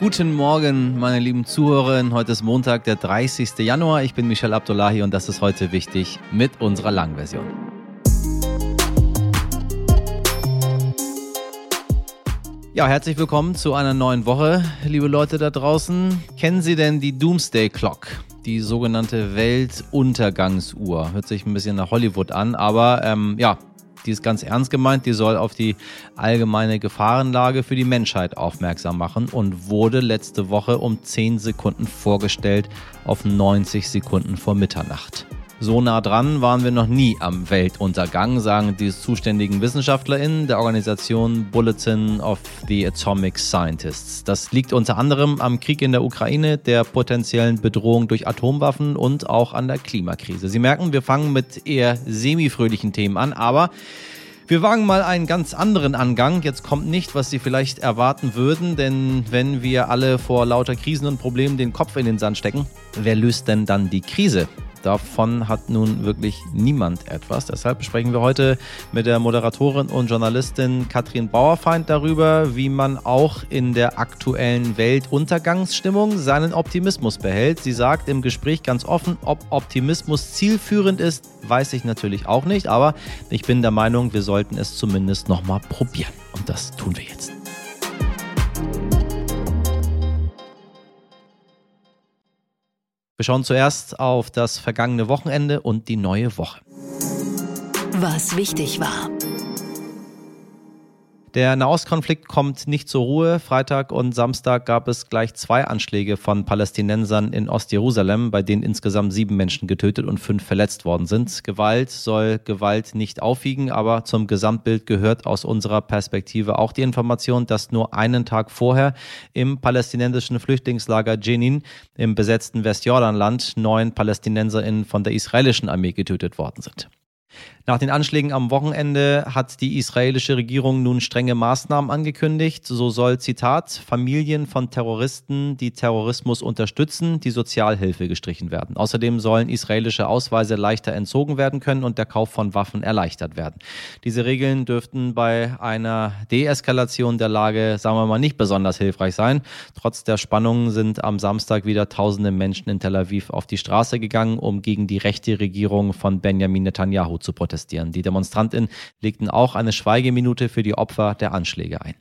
Guten Morgen, meine lieben Zuhörerinnen. Heute ist Montag, der 30. Januar. Ich bin Michel Abdullahi und das ist heute wichtig mit unserer Langversion. Ja, herzlich willkommen zu einer neuen Woche, liebe Leute da draußen. Kennen Sie denn die Doomsday Clock? Die sogenannte Weltuntergangsuhr. Hört sich ein bisschen nach Hollywood an, aber ähm, ja, die ist ganz ernst gemeint, die soll auf die allgemeine Gefahrenlage für die Menschheit aufmerksam machen und wurde letzte Woche um 10 Sekunden vorgestellt auf 90 Sekunden vor Mitternacht. So nah dran waren wir noch nie am Weltuntergang, sagen die zuständigen WissenschaftlerInnen der Organisation Bulletin of the Atomic Scientists. Das liegt unter anderem am Krieg in der Ukraine, der potenziellen Bedrohung durch Atomwaffen und auch an der Klimakrise. Sie merken, wir fangen mit eher semi-fröhlichen Themen an, aber wir wagen mal einen ganz anderen Angang. Jetzt kommt nicht, was Sie vielleicht erwarten würden, denn wenn wir alle vor lauter Krisen und Problemen den Kopf in den Sand stecken, wer löst denn dann die Krise? Davon hat nun wirklich niemand etwas. Deshalb sprechen wir heute mit der Moderatorin und Journalistin Katrin Bauerfeind darüber, wie man auch in der aktuellen Weltuntergangsstimmung seinen Optimismus behält. Sie sagt im Gespräch ganz offen, ob Optimismus zielführend ist, weiß ich natürlich auch nicht, aber ich bin der Meinung, wir sollten es zumindest nochmal probieren. Und das tun wir jetzt. Wir schauen zuerst auf das vergangene Wochenende und die neue Woche. Was wichtig war. Der Nahostkonflikt kommt nicht zur Ruhe. Freitag und Samstag gab es gleich zwei Anschläge von Palästinensern in Ostjerusalem, bei denen insgesamt sieben Menschen getötet und fünf verletzt worden sind. Gewalt soll Gewalt nicht aufwiegen, aber zum Gesamtbild gehört aus unserer Perspektive auch die Information, dass nur einen Tag vorher im palästinensischen Flüchtlingslager Jenin im besetzten Westjordanland neun PalästinenserInnen von der israelischen Armee getötet worden sind. Nach den Anschlägen am Wochenende hat die israelische Regierung nun strenge Maßnahmen angekündigt. So soll, Zitat, Familien von Terroristen, die Terrorismus unterstützen, die Sozialhilfe gestrichen werden. Außerdem sollen israelische Ausweise leichter entzogen werden können und der Kauf von Waffen erleichtert werden. Diese Regeln dürften bei einer Deeskalation der Lage, sagen wir mal, nicht besonders hilfreich sein. Trotz der Spannungen sind am Samstag wieder tausende Menschen in Tel Aviv auf die Straße gegangen, um gegen die rechte Regierung von Benjamin Netanyahu zu protestieren protestieren. Die Demonstrantinnen legten auch eine Schweigeminute für die Opfer der Anschläge ein.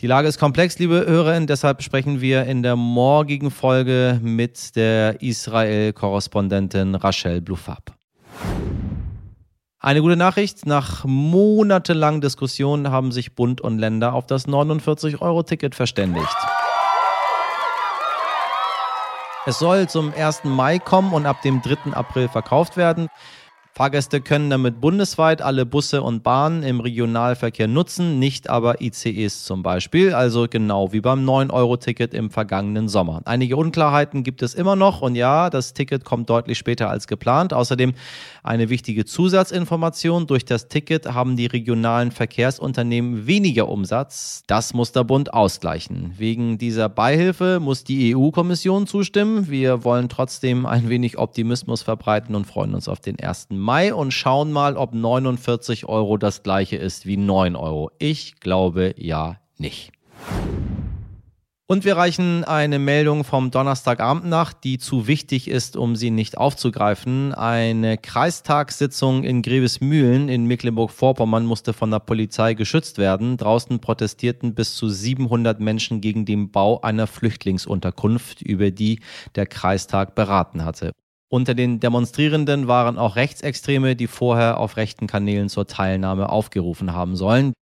Die Lage ist komplex, liebe Hörerinnen, deshalb sprechen wir in der morgigen Folge mit der Israel-Korrespondentin Rachel Blufab. Eine gute Nachricht, nach monatelangen Diskussionen haben sich Bund und Länder auf das 49-Euro-Ticket verständigt. Es soll zum 1. Mai kommen und ab dem 3. April verkauft werden. Fahrgäste können damit bundesweit alle Busse und Bahnen im Regionalverkehr nutzen, nicht aber ICEs zum Beispiel, also genau wie beim 9-Euro-Ticket im vergangenen Sommer. Einige Unklarheiten gibt es immer noch und ja, das Ticket kommt deutlich später als geplant. Außerdem eine wichtige Zusatzinformation, durch das Ticket haben die regionalen Verkehrsunternehmen weniger Umsatz. Das muss der Bund ausgleichen. Wegen dieser Beihilfe muss die EU-Kommission zustimmen. Wir wollen trotzdem ein wenig Optimismus verbreiten und freuen uns auf den ersten Mai und schauen mal, ob 49 Euro das gleiche ist wie 9 Euro. Ich glaube ja nicht. Und wir reichen eine Meldung vom Donnerstagabend nach, die zu wichtig ist, um sie nicht aufzugreifen. Eine Kreistagssitzung in Grevesmühlen in Mecklenburg-Vorpommern musste von der Polizei geschützt werden. Draußen protestierten bis zu 700 Menschen gegen den Bau einer Flüchtlingsunterkunft, über die der Kreistag beraten hatte. Unter den Demonstrierenden waren auch Rechtsextreme, die vorher auf rechten Kanälen zur Teilnahme aufgerufen haben sollen.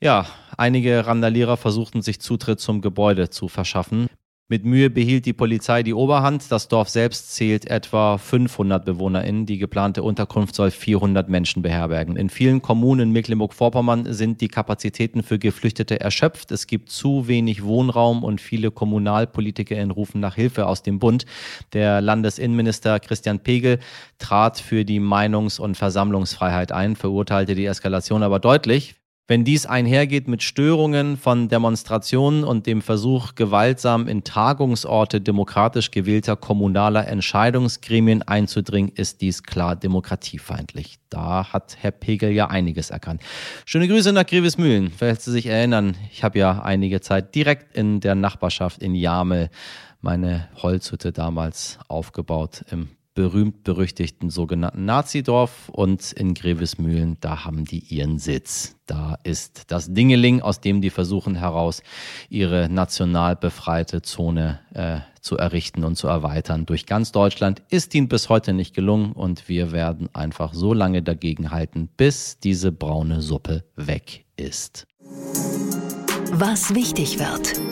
Ja, einige Randalierer versuchten sich Zutritt zum Gebäude zu verschaffen. Mit Mühe behielt die Polizei die Oberhand. Das Dorf selbst zählt etwa 500 BewohnerInnen. Die geplante Unterkunft soll 400 Menschen beherbergen. In vielen Kommunen in Mecklenburg-Vorpommern sind die Kapazitäten für Geflüchtete erschöpft. Es gibt zu wenig Wohnraum und viele KommunalpolitikerInnen rufen nach Hilfe aus dem Bund. Der Landesinnenminister Christian Pegel trat für die Meinungs- und Versammlungsfreiheit ein, verurteilte die Eskalation aber deutlich. Wenn dies einhergeht mit Störungen von Demonstrationen und dem Versuch, gewaltsam in Tagungsorte demokratisch gewählter kommunaler Entscheidungsgremien einzudringen, ist dies klar demokratiefeindlich. Da hat Herr Pegel ja einiges erkannt. Schöne Grüße nach Grevesmühlen. Falls Sie sich erinnern, ich habe ja einige Zeit direkt in der Nachbarschaft in Jamel meine Holzhütte damals aufgebaut im berühmt-berüchtigten sogenannten Nazidorf und in Grevesmühlen, da haben die ihren Sitz. Da ist das Dingeling, aus dem die versuchen heraus, ihre national befreite Zone äh, zu errichten und zu erweitern. Durch ganz Deutschland ist ihnen bis heute nicht gelungen und wir werden einfach so lange dagegen halten, bis diese braune Suppe weg ist. Was wichtig wird.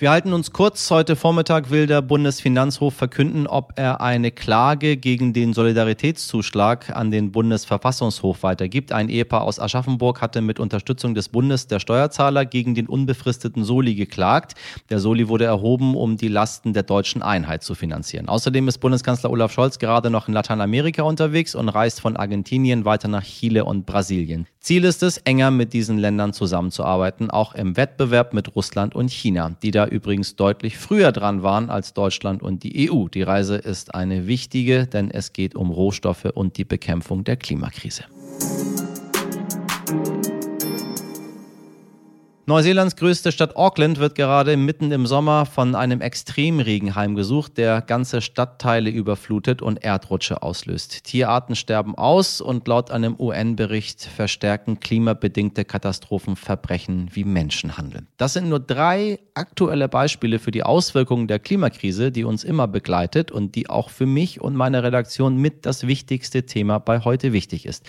Wir halten uns kurz. Heute Vormittag will der Bundesfinanzhof verkünden, ob er eine Klage gegen den Solidaritätszuschlag an den Bundesverfassungshof weitergibt. Ein Ehepaar aus Aschaffenburg hatte mit Unterstützung des Bundes der Steuerzahler gegen den unbefristeten Soli geklagt. Der Soli wurde erhoben, um die Lasten der deutschen Einheit zu finanzieren. Außerdem ist Bundeskanzler Olaf Scholz gerade noch in Lateinamerika unterwegs und reist von Argentinien weiter nach Chile und Brasilien. Ziel ist es, enger mit diesen Ländern zusammenzuarbeiten, auch im Wettbewerb mit Russland und China, die da übrigens deutlich früher dran waren als Deutschland und die EU. Die Reise ist eine wichtige, denn es geht um Rohstoffe und die Bekämpfung der Klimakrise. Neuseelands größte Stadt Auckland wird gerade mitten im Sommer von einem Extremregen heimgesucht, der ganze Stadtteile überflutet und Erdrutsche auslöst. Tierarten sterben aus und laut einem UN-Bericht verstärken klimabedingte Katastrophen Verbrechen wie Menschenhandel. Das sind nur drei aktuelle Beispiele für die Auswirkungen der Klimakrise, die uns immer begleitet und die auch für mich und meine Redaktion mit das wichtigste Thema bei heute wichtig ist.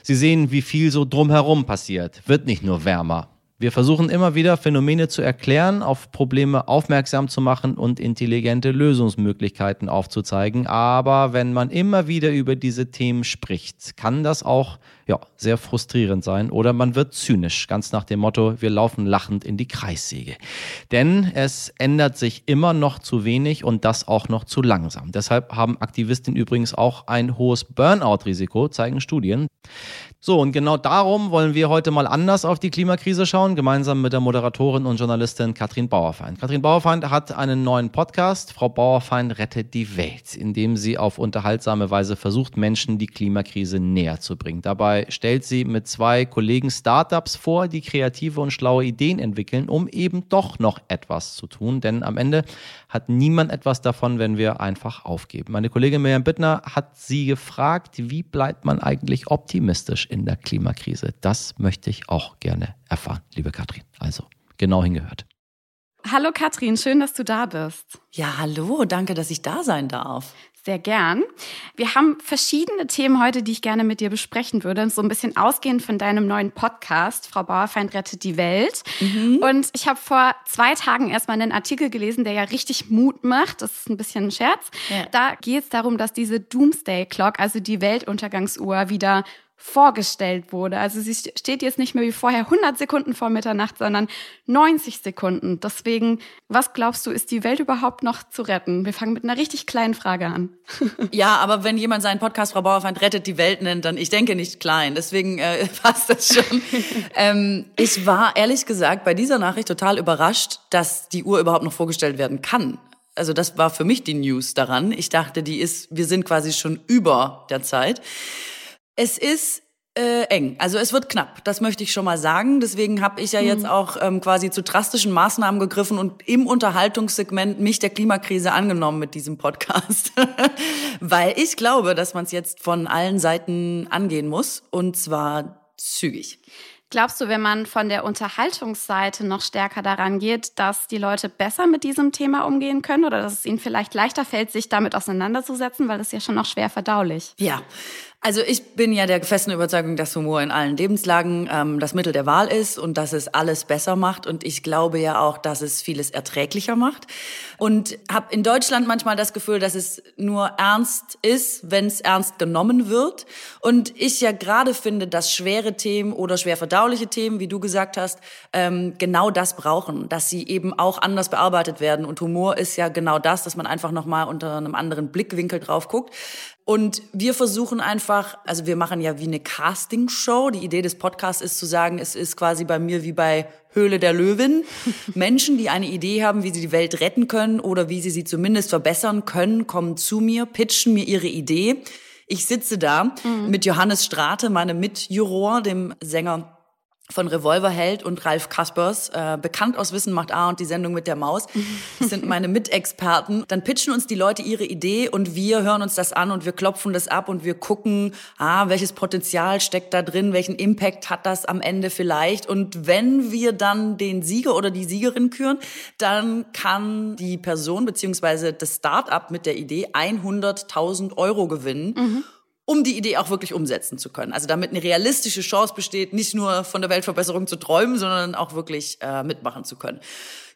Sie sehen, wie viel so drumherum passiert. Wird nicht nur wärmer, wir versuchen immer wieder Phänomene zu erklären, auf Probleme aufmerksam zu machen und intelligente Lösungsmöglichkeiten aufzuzeigen. Aber wenn man immer wieder über diese Themen spricht, kann das auch ja, sehr frustrierend sein oder man wird zynisch, ganz nach dem Motto, wir laufen lachend in die Kreissäge. Denn es ändert sich immer noch zu wenig und das auch noch zu langsam. Deshalb haben Aktivistinnen übrigens auch ein hohes Burnout-Risiko, zeigen Studien. So, und genau darum wollen wir heute mal anders auf die Klimakrise schauen, gemeinsam mit der Moderatorin und Journalistin Katrin Bauerfeind. Katrin Bauerfeind hat einen neuen Podcast, Frau Bauerfeind rettet die Welt, in dem sie auf unterhaltsame Weise versucht, Menschen die Klimakrise näher zu bringen. Dabei stellt sie mit zwei Kollegen Startups vor, die kreative und schlaue Ideen entwickeln, um eben doch noch etwas zu tun. Denn am Ende hat niemand etwas davon, wenn wir einfach aufgeben. Meine Kollegin Miriam Bittner hat sie gefragt, wie bleibt man eigentlich optimistisch in der Klimakrise? Das möchte ich auch gerne erfahren, liebe Katrin. Also genau hingehört. Hallo Katrin, schön, dass du da bist. Ja, hallo, danke, dass ich da sein darf. Sehr gern. Wir haben verschiedene Themen heute, die ich gerne mit dir besprechen würde. So ein bisschen ausgehend von deinem neuen Podcast, Frau Bauerfeind rettet die Welt. Mhm. Und ich habe vor zwei Tagen erstmal einen Artikel gelesen, der ja richtig Mut macht. Das ist ein bisschen ein Scherz. Ja. Da geht es darum, dass diese Doomsday Clock, also die Weltuntergangsuhr, wieder vorgestellt wurde. Also sie steht jetzt nicht mehr wie vorher 100 Sekunden vor Mitternacht, sondern 90 Sekunden. Deswegen, was glaubst du, ist die Welt überhaupt noch zu retten? Wir fangen mit einer richtig kleinen Frage an. ja, aber wenn jemand seinen Podcast Frau Bauerfeind rettet die Welt nennt, dann ich denke nicht klein. Deswegen äh, passt das schon. ähm, ich war ehrlich gesagt bei dieser Nachricht total überrascht, dass die Uhr überhaupt noch vorgestellt werden kann. Also das war für mich die News daran. Ich dachte, die ist, wir sind quasi schon über der Zeit. Es ist äh, eng. Also es wird knapp, das möchte ich schon mal sagen. Deswegen habe ich ja mhm. jetzt auch ähm, quasi zu drastischen Maßnahmen gegriffen und im Unterhaltungssegment mich der Klimakrise angenommen mit diesem Podcast. Weil ich glaube, dass man es jetzt von allen Seiten angehen muss und zwar zügig. Glaubst du, wenn man von der Unterhaltungsseite noch stärker daran geht, dass die Leute besser mit diesem Thema umgehen können oder dass es ihnen vielleicht leichter fällt, sich damit auseinanderzusetzen, weil es ja schon noch schwer verdaulich? Ja, also ich bin ja der festen Überzeugung, dass Humor in allen Lebenslagen ähm, das Mittel der Wahl ist und dass es alles besser macht. Und ich glaube ja auch, dass es vieles erträglicher macht. Und habe in Deutschland manchmal das Gefühl, dass es nur ernst ist, wenn es ernst genommen wird. Und ich ja gerade finde, dass schwere Themen oder schwer verdauliche Themen, wie du gesagt hast, ähm, genau das brauchen, dass sie eben auch anders bearbeitet werden. Und Humor ist ja genau das, dass man einfach nochmal unter einem anderen Blickwinkel drauf guckt. Und wir versuchen einfach, also wir machen ja wie eine Castingshow. Die Idee des Podcasts ist zu sagen, es ist quasi bei mir wie bei Höhle der Löwen. Menschen, die eine Idee haben, wie sie die Welt retten können oder wie sie sie zumindest verbessern können, kommen zu mir, pitchen mir ihre Idee. Ich sitze da mhm. mit Johannes Strate, meinem Mitjuror, dem Sänger von Revolverheld und Ralf Kaspers, äh, bekannt aus Wissen macht A und die Sendung mit der Maus. Das sind meine Mitexperten. Dann pitchen uns die Leute ihre Idee und wir hören uns das an und wir klopfen das ab und wir gucken, ah, welches Potenzial steckt da drin, welchen Impact hat das am Ende vielleicht. Und wenn wir dann den Sieger oder die Siegerin küren, dann kann die Person beziehungsweise das Start-up mit der Idee 100.000 Euro gewinnen. Mhm um die Idee auch wirklich umsetzen zu können. Also damit eine realistische Chance besteht, nicht nur von der Weltverbesserung zu träumen, sondern auch wirklich äh, mitmachen zu können.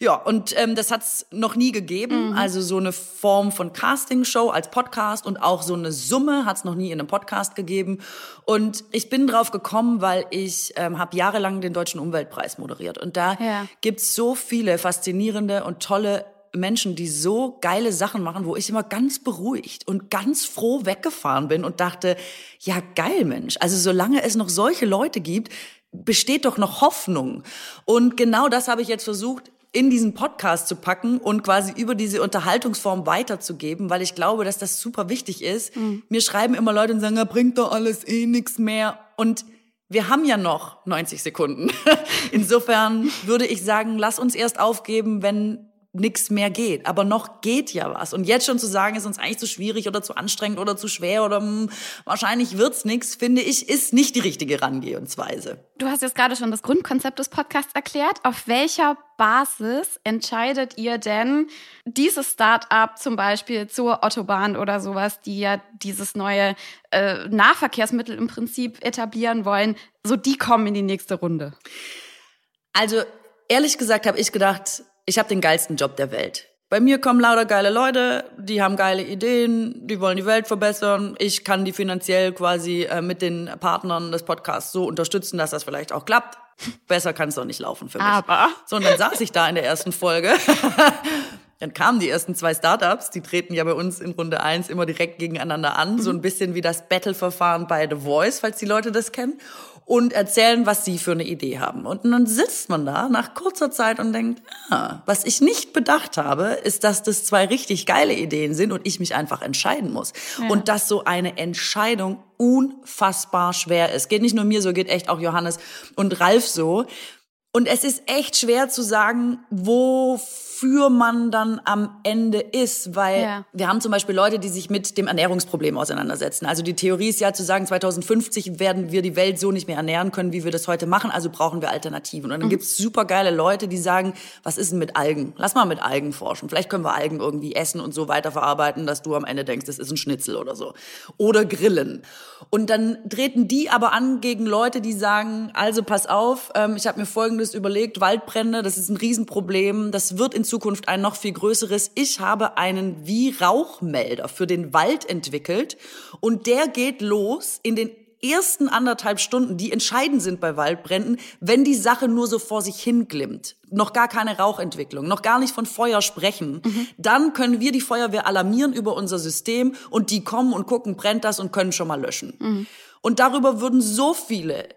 Ja, und ähm, das hat's noch nie gegeben. Mhm. Also so eine Form von Castingshow als Podcast und auch so eine Summe hat's noch nie in einem Podcast gegeben. Und ich bin drauf gekommen, weil ich ähm, habe jahrelang den Deutschen Umweltpreis moderiert. Und da ja. gibt's so viele faszinierende und tolle Menschen, die so geile Sachen machen, wo ich immer ganz beruhigt und ganz froh weggefahren bin und dachte, ja geil Mensch, also solange es noch solche Leute gibt, besteht doch noch Hoffnung. Und genau das habe ich jetzt versucht in diesen Podcast zu packen und quasi über diese Unterhaltungsform weiterzugeben, weil ich glaube, dass das super wichtig ist. Mhm. Mir schreiben immer Leute und sagen, ja, bringt doch alles eh nichts mehr. Und wir haben ja noch 90 Sekunden. Insofern würde ich sagen, lass uns erst aufgeben, wenn nichts mehr geht. Aber noch geht ja was. Und jetzt schon zu sagen, ist uns eigentlich zu schwierig oder zu anstrengend oder zu schwer oder mh, hm, wahrscheinlich wird's nichts, finde ich, ist nicht die richtige Herangehensweise. Du hast jetzt gerade schon das Grundkonzept des Podcasts erklärt. Auf welcher Basis entscheidet ihr denn, dieses Start-up zum Beispiel zur Autobahn oder sowas, die ja dieses neue äh, Nahverkehrsmittel im Prinzip etablieren wollen, so die kommen in die nächste Runde? Also ehrlich gesagt habe ich gedacht, ich habe den geilsten Job der Welt. Bei mir kommen lauter geile Leute, die haben geile Ideen, die wollen die Welt verbessern. Ich kann die finanziell quasi äh, mit den Partnern des Podcasts so unterstützen, dass das vielleicht auch klappt. Besser kann es doch nicht laufen für mich. Aber. So, und dann saß ich da in der ersten Folge. Dann kamen die ersten zwei Startups, die treten ja bei uns in Runde eins immer direkt gegeneinander an, so ein bisschen wie das Battle-Verfahren bei The Voice, falls die Leute das kennen und erzählen, was sie für eine Idee haben. Und dann sitzt man da nach kurzer Zeit und denkt, ah, was ich nicht bedacht habe, ist, dass das zwei richtig geile Ideen sind und ich mich einfach entscheiden muss. Ja. Und dass so eine Entscheidung unfassbar schwer ist. Geht nicht nur mir so, geht echt auch Johannes und Ralf so. Und es ist echt schwer zu sagen, wo wofür man dann am Ende ist, weil ja. wir haben zum Beispiel Leute, die sich mit dem Ernährungsproblem auseinandersetzen. Also die Theorie ist ja zu sagen, 2050 werden wir die Welt so nicht mehr ernähren können, wie wir das heute machen, also brauchen wir Alternativen. Und dann mhm. gibt's super geile Leute, die sagen, was ist denn mit Algen? Lass mal mit Algen forschen. Vielleicht können wir Algen irgendwie essen und so weiterverarbeiten, dass du am Ende denkst, das ist ein Schnitzel oder so. Oder grillen. Und dann treten die aber an gegen Leute, die sagen, also pass auf, ähm, ich habe mir Folgendes überlegt, Waldbrände, das ist ein Riesenproblem, das wird in Zukunft ein noch viel größeres. Ich habe einen wie Rauchmelder für den Wald entwickelt und der geht los in den ersten anderthalb Stunden, die entscheidend sind bei Waldbränden, wenn die Sache nur so vor sich hinglimmt, noch gar keine Rauchentwicklung, noch gar nicht von Feuer sprechen, mhm. dann können wir die Feuerwehr alarmieren über unser System und die kommen und gucken, brennt das und können schon mal löschen. Mhm. Und darüber würden so viele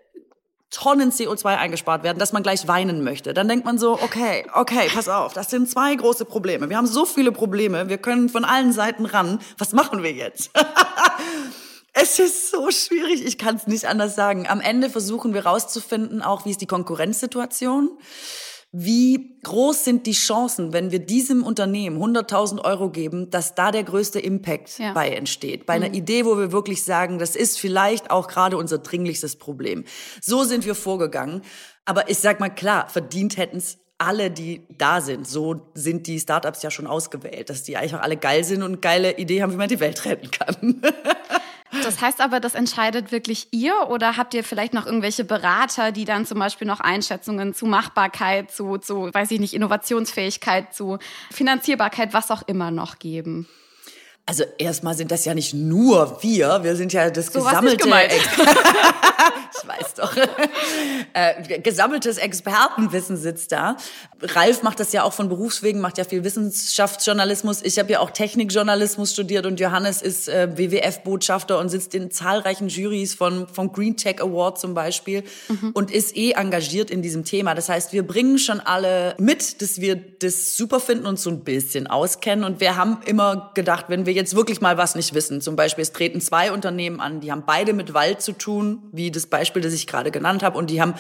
Tonnen CO2 eingespart werden, dass man gleich weinen möchte. Dann denkt man so, okay, okay, pass auf, das sind zwei große Probleme. Wir haben so viele Probleme, wir können von allen Seiten ran. Was machen wir jetzt? es ist so schwierig, ich kann es nicht anders sagen. Am Ende versuchen wir rauszufinden, auch wie ist die Konkurrenzsituation. Wie groß sind die Chancen, wenn wir diesem Unternehmen 100.000 Euro geben, dass da der größte Impact ja. bei entsteht? Bei mhm. einer Idee, wo wir wirklich sagen, das ist vielleicht auch gerade unser dringlichstes Problem. So sind wir vorgegangen. Aber ich sag mal klar, verdient hätten es alle, die da sind. So sind die Startups ja schon ausgewählt, dass die einfach alle geil sind und geile Idee haben, wie man die Welt retten kann. Das heißt aber, das entscheidet wirklich ihr oder habt ihr vielleicht noch irgendwelche Berater, die dann zum Beispiel noch Einschätzungen zu Machbarkeit, zu, zu, weiß ich nicht, Innovationsfähigkeit, zu Finanzierbarkeit, was auch immer noch geben? Also erstmal sind das ja nicht nur wir, wir sind ja das So gesammelte ich weiß doch. äh, gesammeltes Expertenwissen sitzt da. Ralf macht das ja auch von Berufswegen, macht ja viel Wissenschaftsjournalismus. Ich habe ja auch Technikjournalismus studiert und Johannes ist äh, WWF-Botschafter und sitzt in zahlreichen Jurys von, vom Green Tech Award zum Beispiel und ist eh engagiert in diesem Thema. Das heißt, wir bringen schon alle mit, dass wir das super finden und so ein bisschen auskennen. Und wir haben immer gedacht, wenn wir jetzt wirklich mal was nicht wissen, zum Beispiel es treten zwei Unternehmen an, die haben beide mit Wald zu tun, wie das Beispiel, das ich gerade genannt habe, und die haben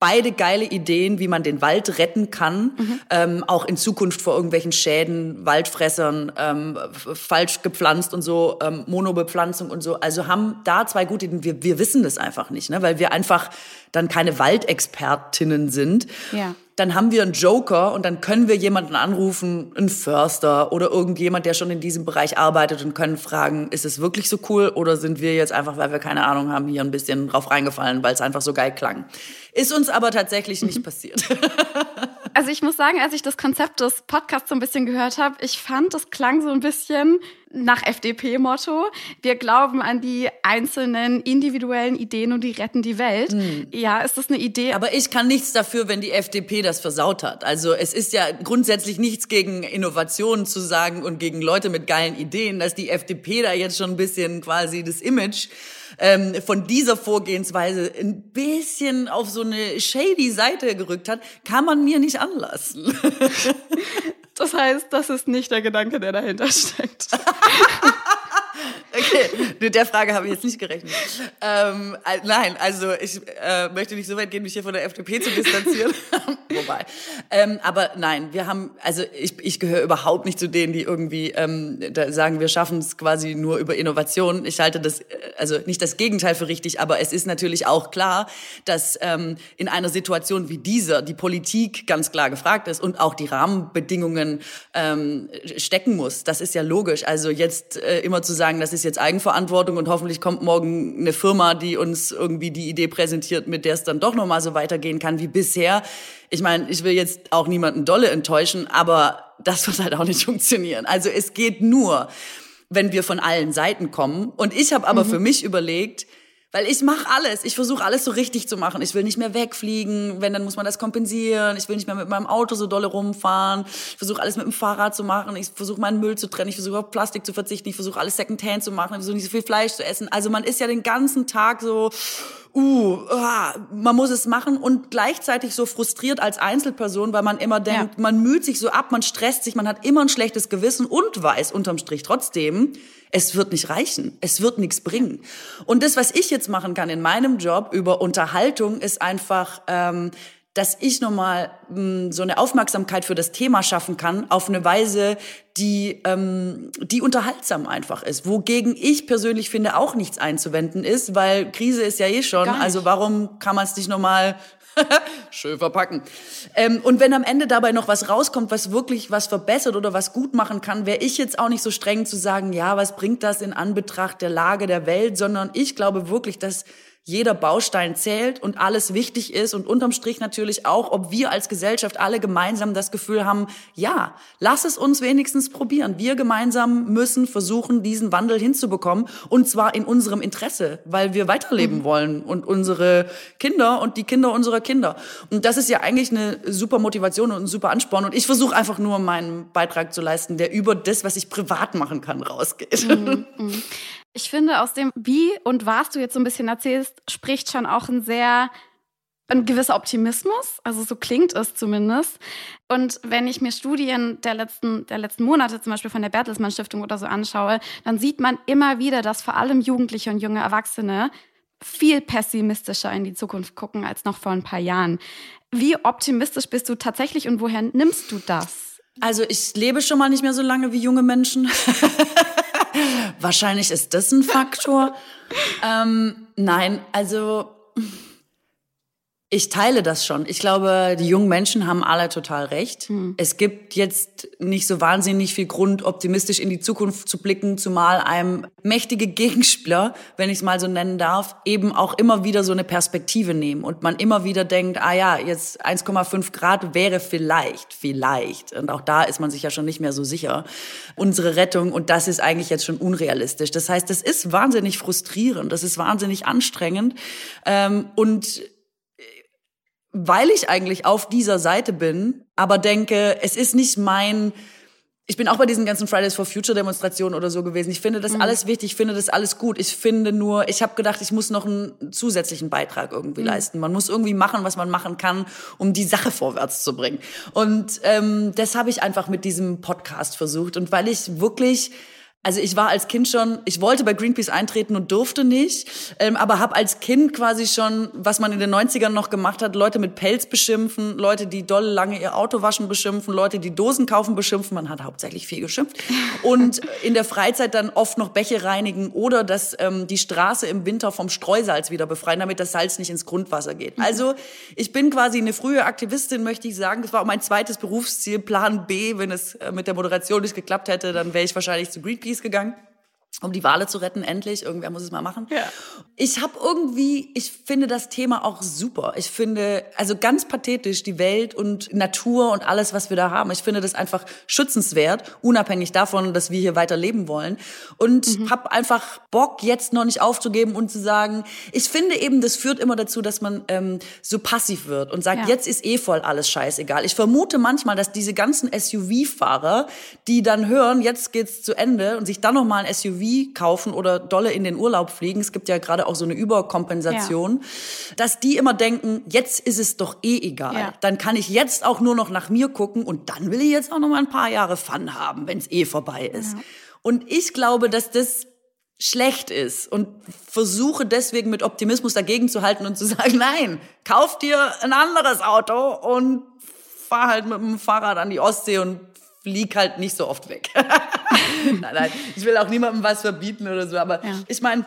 beide geile Ideen, wie man den Wald retten kann, ähm, auch in Zukunft vor irgendwelchen Schäden, Waldfressern, ähm, falsch gepflanzt und so, ähm, Monobepflanzung und so. Also haben da zwei gute Ideen. Wir, wir wissen das einfach nicht, ne? weil wir einfach dann keine Waldexpertinnen sind. Ja. Dann haben wir einen Joker und dann können wir jemanden anrufen, einen Förster oder irgendjemand, der schon in diesem Bereich arbeitet und können fragen, ist es wirklich so cool oder sind wir jetzt einfach, weil wir keine Ahnung haben, hier ein bisschen drauf reingefallen, weil es einfach so geil klang. Ist uns aber tatsächlich nicht passiert. Also ich muss sagen, als ich das Konzept des Podcasts so ein bisschen gehört habe, ich fand, das klang so ein bisschen nach FDP-Motto. Wir glauben an die einzelnen individuellen Ideen und die retten die Welt. Ja, ist das eine Idee? Aber ich kann nichts dafür, wenn die FDP das versaut hat. Also es ist ja grundsätzlich nichts gegen Innovationen zu sagen und gegen Leute mit geilen Ideen, dass die FDP da jetzt schon ein bisschen quasi das Image ähm, von dieser Vorgehensweise ein bisschen auf so eine shady Seite gerückt hat, kann man mir nicht anlassen. Das heißt, das ist nicht der Gedanke, der dahinter steckt. Okay, mit der Frage habe ich jetzt nicht gerechnet. Ähm, äh, nein, also ich äh, möchte nicht so weit gehen, mich hier von der FDP zu distanzieren. Wobei. Ähm, aber nein, wir haben, also ich, ich gehöre überhaupt nicht zu denen, die irgendwie ähm, sagen, wir schaffen es quasi nur über Innovation. Ich halte das, äh, also nicht das Gegenteil für richtig, aber es ist natürlich auch klar, dass ähm, in einer Situation wie dieser die Politik ganz klar gefragt ist und auch die Rahmenbedingungen ähm, stecken muss. Das ist ja logisch. Also jetzt äh, immer zu sagen, das ist jetzt Eigenverantwortung und hoffentlich kommt morgen eine Firma, die uns irgendwie die Idee präsentiert, mit der es dann doch nochmal so weitergehen kann wie bisher. Ich meine, ich will jetzt auch niemanden dolle enttäuschen, aber das wird halt auch nicht funktionieren. Also es geht nur, wenn wir von allen Seiten kommen. Und ich habe aber für mich überlegt, weil ich mache alles. Ich versuche alles so richtig zu machen. Ich will nicht mehr wegfliegen. Wenn, dann muss man das kompensieren. Ich will nicht mehr mit meinem Auto so dolle rumfahren. Ich versuche alles mit dem Fahrrad zu machen. Ich versuche meinen Müll zu trennen. Ich versuche auf Plastik zu verzichten. Ich versuche alles Secondhand zu machen. Ich versuche nicht so viel Fleisch zu essen. Also man ist ja den ganzen Tag so, uh, ah, man muss es machen und gleichzeitig so frustriert als Einzelperson, weil man immer denkt, Ja. man müht sich so ab, man stresst sich, man hat immer ein schlechtes Gewissen und weiß unterm Strich trotzdem, es wird nicht reichen, es wird nichts bringen. Und das, was ich jetzt machen kann in meinem Job über Unterhaltung, ist einfach, ähm, dass ich nochmal mh, so eine Aufmerksamkeit für das Thema schaffen kann, auf eine Weise, die, ähm, die unterhaltsam einfach ist. Wogegen ich persönlich finde, auch nichts einzuwenden ist, weil Krise ist ja eh schon. Also warum kann man es nicht nochmal schön verpacken? Ähm, und wenn am Ende dabei noch was rauskommt, was wirklich was verbessert oder was gut machen kann, wäre ich jetzt auch nicht so streng zu sagen, ja, was bringt das in Anbetracht der Lage der Welt, sondern ich glaube wirklich, dass jeder Baustein zählt und alles wichtig ist und unterm Strich natürlich auch, ob wir als Gesellschaft alle gemeinsam das Gefühl haben, ja, lass es uns wenigstens probieren. Wir gemeinsam müssen versuchen, diesen Wandel hinzubekommen und zwar in unserem Interesse, weil wir weiterleben wollen und unsere Kinder und die Kinder unserer Kinder. Und das ist ja eigentlich eine super Motivation und ein super Ansporn und ich versuche einfach nur meinen Beitrag zu leisten, der über das, was ich privat machen kann, rausgeht. Ich finde, aus dem Wie und was du jetzt so ein bisschen erzählst, spricht schon auch ein sehr ein gewisser Optimismus, also so klingt es zumindest. Und wenn ich mir Studien der letzten, der letzten Monate, zum Beispiel von der Bertelsmann Stiftung oder so anschaue, dann sieht man immer wieder, dass vor allem Jugendliche und junge Erwachsene viel pessimistischer in die Zukunft gucken als noch vor ein paar Jahren. Wie optimistisch bist du tatsächlich und woher nimmst du das? Also ich lebe schon mal nicht mehr so lange wie junge Menschen. Wahrscheinlich ist das ein Faktor. ähm, nein, also Ich teile das schon. Ich glaube, die jungen Menschen haben alle total recht. Hm. Es gibt jetzt nicht so wahnsinnig viel Grund, optimistisch in die Zukunft zu blicken, zumal einem mächtige Gegenspieler, wenn ich es mal so nennen darf, eben auch immer wieder so eine Perspektive nehmen und man immer wieder denkt, ah ja, jetzt 1,5 Grad wäre vielleicht, vielleicht. Und auch da ist man sich ja schon nicht mehr so sicher. Unsere Rettung und das ist eigentlich jetzt schon unrealistisch. Das heißt, das ist wahnsinnig frustrierend, das ist wahnsinnig anstrengend ähm, und weil ich eigentlich auf dieser Seite bin, aber denke, es ist nicht mein, ich bin auch bei diesen ganzen Fridays for Future Demonstrationen oder so gewesen. Ich finde das mhm. alles wichtig, ich finde das alles gut. Ich finde nur, ich habe gedacht, ich muss noch einen zusätzlichen Beitrag irgendwie mhm. leisten. Man muss irgendwie machen, was man machen kann, um die Sache vorwärts zu bringen. Und ähm, das habe ich einfach mit diesem Podcast versucht. Und weil ich wirklich also ich war als Kind schon, ich wollte bei Greenpeace eintreten und durfte nicht, ähm, aber habe als Kind quasi schon, was man in den 90ern noch gemacht hat, Leute mit Pelz beschimpfen, Leute, die doll lange ihr Auto waschen beschimpfen, Leute, die Dosen kaufen beschimpfen. Man hat hauptsächlich viel geschimpft. Und in der Freizeit dann oft noch Bäche reinigen oder dass ähm, die Straße im Winter vom Streusalz wieder befreien, damit das Salz nicht ins Grundwasser geht. Mhm. Also ich bin quasi eine frühe Aktivistin, möchte ich sagen. Das war auch mein zweites Berufsziel, Plan B. Wenn es äh, mit der Moderation nicht geklappt hätte, dann wäre ich wahrscheinlich zu Greenpeace Greenpeace gegangen um die Wale zu retten, endlich. Irgendwer muss es mal machen. Ja. Ich habe irgendwie, ich finde das Thema auch super. Ich finde, also ganz pathetisch, die Welt und Natur und alles, was wir da haben. Ich finde das einfach schützenswert, unabhängig davon, dass wir hier weiter leben wollen. Und mhm. habe einfach Bock, jetzt noch nicht aufzugeben und zu sagen, ich finde eben, das führt immer dazu, dass man ähm, so passiv wird und sagt, ja. jetzt ist eh voll alles scheißegal. Ich vermute manchmal, dass diese ganzen SUV-Fahrer, die dann hören, jetzt geht's zu Ende und sich dann noch mal ein SUV SUV kaufen oder dolle in den Urlaub fliegen, es gibt ja gerade auch so eine Überkompensation, ja. dass die immer denken, jetzt ist es doch eh egal. Ja. Dann kann ich jetzt auch nur noch nach mir gucken und dann will ich jetzt auch noch mal ein paar Jahre Fun haben, wenn es eh vorbei ist. Ja. Und ich glaube, dass das schlecht ist und versuche deswegen mit Optimismus dagegen zu halten und zu sagen, nein, kauf dir ein anderes Auto und fahr halt mit dem Fahrrad an die Ostsee und flieg halt nicht so oft weg. nein, nein, ich will auch niemandem was verbieten oder so, aber ja. ich meine,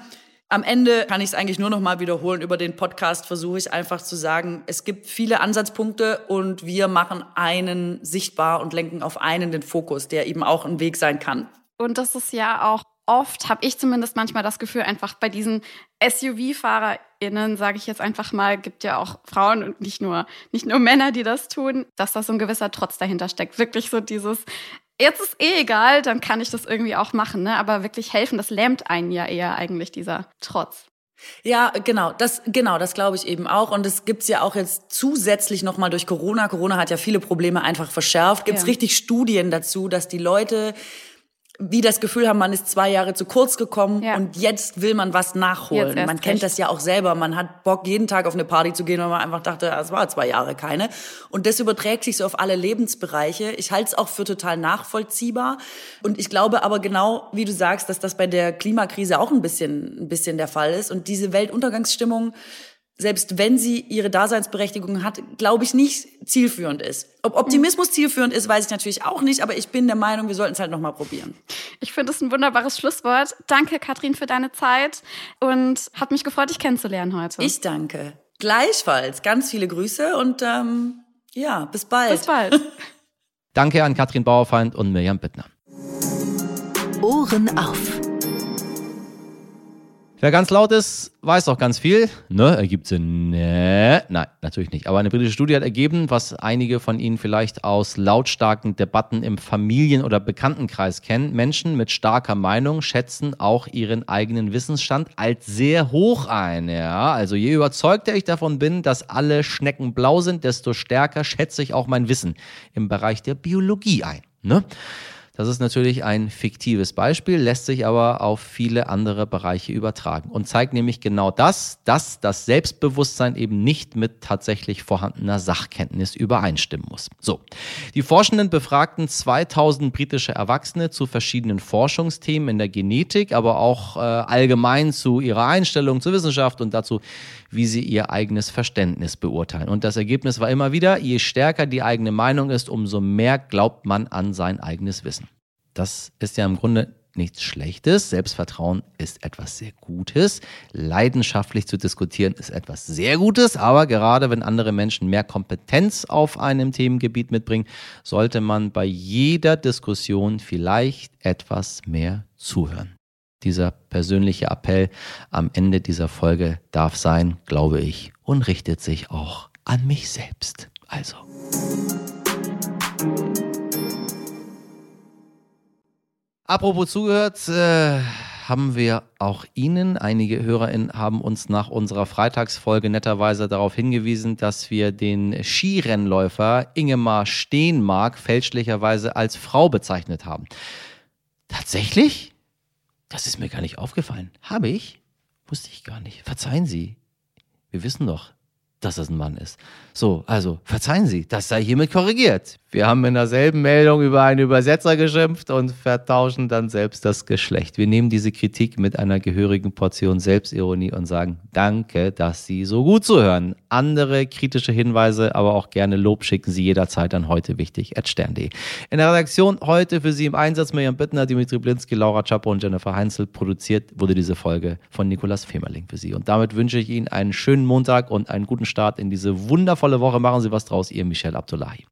am Ende kann ich es eigentlich nur noch mal wiederholen. Über den Podcast versuche ich einfach zu sagen, es gibt viele Ansatzpunkte und wir machen einen sichtbar und lenken auf einen den Fokus, der eben auch ein Weg sein kann. Und das ist ja auch oft, habe ich zumindest manchmal das Gefühl, einfach bei diesen SUV-FahrerInnen, sage ich jetzt einfach mal, gibt ja auch Frauen und nicht nur, nicht nur Männer, die das tun, dass da so ein gewisser Trotz dahinter steckt. Wirklich so dieses, jetzt ist eh egal, dann kann ich das irgendwie auch machen, ne? Aber wirklich helfen, das lähmt einen ja eher eigentlich, dieser Trotz. Ja, genau, das genau, das glaube ich eben auch und es gibt's ja auch jetzt zusätzlich noch mal durch Corona. Corona hat ja viele Probleme einfach verschärft. Gibt's ja. richtig Studien dazu, dass die Leute wie das Gefühl haben, man ist zwei Jahre zu kurz gekommen ja. und jetzt will man was nachholen. Man kennt recht. das ja auch selber. Man hat Bock, jeden Tag auf eine Party zu gehen, weil man einfach dachte, es war zwei Jahre keine. Und das überträgt sich so auf alle Lebensbereiche. Ich halte es auch für total nachvollziehbar. Und ich glaube aber genau, wie du sagst, dass das bei der Klimakrise auch ein bisschen, ein bisschen der Fall ist. Und diese Weltuntergangsstimmung, selbst wenn sie ihre Daseinsberechtigung hat, glaube ich nicht zielführend ist. Ob Optimismus zielführend ist, weiß ich natürlich auch nicht, aber ich bin der Meinung, wir sollten es halt nochmal probieren. Ich finde es ein wunderbares Schlusswort. Danke, Katrin, für deine Zeit und hat mich gefreut, dich kennenzulernen heute. Ich danke. Gleichfalls. Ganz viele Grüße und ähm, ja, bis bald. Bis bald. danke an Katrin Bauerfeind und Mirjam Bittner. Ohren auf. Wer ganz laut ist, weiß auch ganz viel. Ne? Ergibt Sinn. Nee. Nein, natürlich nicht. Aber eine britische Studie hat ergeben, was einige von Ihnen vielleicht aus lautstarken Debatten im Familien- oder Bekanntenkreis kennen. Menschen mit starker Meinung schätzen auch ihren eigenen Wissensstand als sehr hoch ein. Ja? Also je überzeugter ich davon bin, dass alle Schnecken blau sind, desto stärker schätze ich auch mein Wissen im Bereich der Biologie ein. Ne? Das ist natürlich ein fiktives Beispiel, lässt sich aber auf viele andere Bereiche übertragen und zeigt nämlich genau das, dass das Selbstbewusstsein eben nicht mit tatsächlich vorhandener Sachkenntnis übereinstimmen muss. So, die Forschenden befragten 2000 britische Erwachsene zu verschiedenen Forschungsthemen in der Genetik, aber auch äh, allgemein zu ihrer Einstellung zur Wissenschaft und dazu, wie sie ihr eigenes Verständnis beurteilen. Und das Ergebnis war immer wieder, je stärker die eigene Meinung ist, umso mehr glaubt man an sein eigenes Wissen. Das ist ja im Grunde nichts Schlechtes. Selbstvertrauen ist etwas sehr Gutes. Leidenschaftlich zu diskutieren ist etwas sehr Gutes. Aber gerade wenn andere Menschen mehr Kompetenz auf einem Themengebiet mitbringen, sollte man bei jeder Diskussion vielleicht etwas mehr zuhören. Dieser persönliche Appell am Ende dieser Folge darf sein, glaube ich, und richtet sich auch an mich selbst. Also. Apropos zugehört, äh, haben wir auch Ihnen, einige HörerInnen haben uns nach unserer Freitagsfolge netterweise darauf hingewiesen, dass wir den Skirennläufer Ingemar Steenmark fälschlicherweise als Frau bezeichnet haben. Tatsächlich? Das ist mir gar nicht aufgefallen. Habe ich? Wusste ich gar nicht. Verzeihen Sie. Wir wissen doch, dass das ein Mann ist. So, also verzeihen Sie, das sei hiermit korrigiert. Wir haben in derselben Meldung über einen Übersetzer geschimpft und vertauschen dann selbst das Geschlecht. Wir nehmen diese Kritik mit einer gehörigen Portion Selbstironie und sagen Danke, dass Sie so gut zuhören. Andere kritische Hinweise, aber auch gerne Lob schicken Sie jederzeit an heute wichtig stern.de. In der Redaktion heute für Sie im Einsatz Miriam Bittner, Dimitri Blinski, Laura Chapo und Jennifer Heinzel. Produziert wurde diese Folge von Nikolas Femerling für Sie. Und damit wünsche ich Ihnen einen schönen Montag und einen guten Start in diese wundervolle Woche. Machen Sie was draus, Ihr Michel Abdullahi.